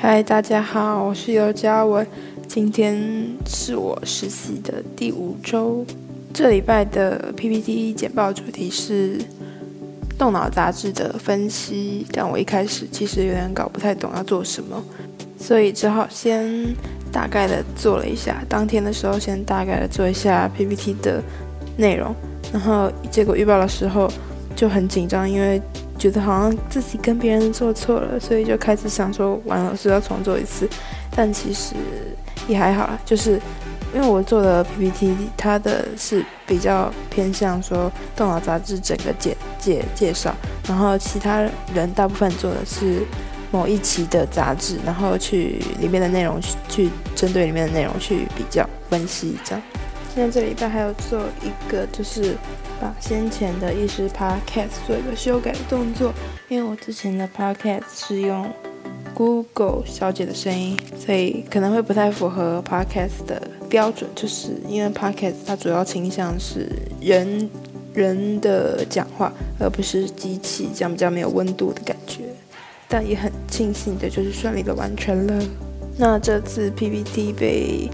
嗨，大家好，我是尤嘉文。今天是我实习的第五周。这礼拜的 PPT 简报主题是动脑杂志的分析，但我一开始其实有点搞不太懂要做什么，所以只好先大概的做了一下。当天的时候，先大概的做一下 PPT 的内容，然后结果预报的时候就很紧张，因为。觉得好像自己跟别人做错了，所以就开始想说完了是要重做一次，但其实也还好啦，就是因为我做的 PPT，它的是比较偏向说动脑杂志整个简介介绍，然后其他人大部分做的是某一期的杂志，然后去里面的内容去针对里面的内容去比较分析这样。那这礼拜还有做一个就是。把先前的意识 Podcast 做一个修改的动作，因为我之前的 Podcast 是用 Google 小姐的声音，所以可能会不太符合 Podcast 的标准，就是因为 Podcast 它主要倾向是人人的讲话，而不是机器，这样比较没有温度的感觉。但也很庆幸的就是顺利的完成了。那这次 PPT 被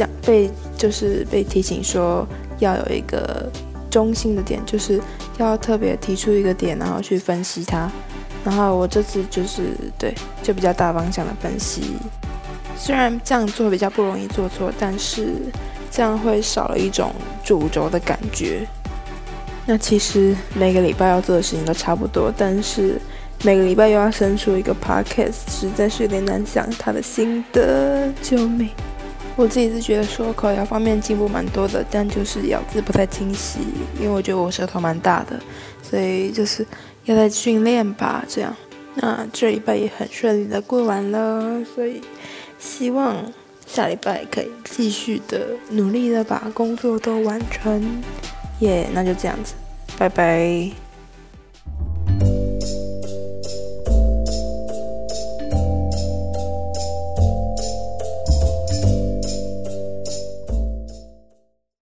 讲被就是被提醒说要有一个。中心的点就是要特别提出一个点，然后去分析它。然后我这次就是对，就比较大方向的分析。虽然这样做比较不容易做错，但是这样会少了一种主轴的感觉。那其实每个礼拜要做的事情都差不多，但是每个礼拜又要生出一个 podcast，实在是有点难想他的心得。救命！我自己是觉得说口条方面进步蛮多的，但就是咬字不太清晰，因为我觉得我舌头蛮大的，所以就是要在训练吧。这样，那这礼拜也很顺利的过完了，所以希望下礼拜可以继续的努力的把工作都完成。耶，那就这样子，拜拜。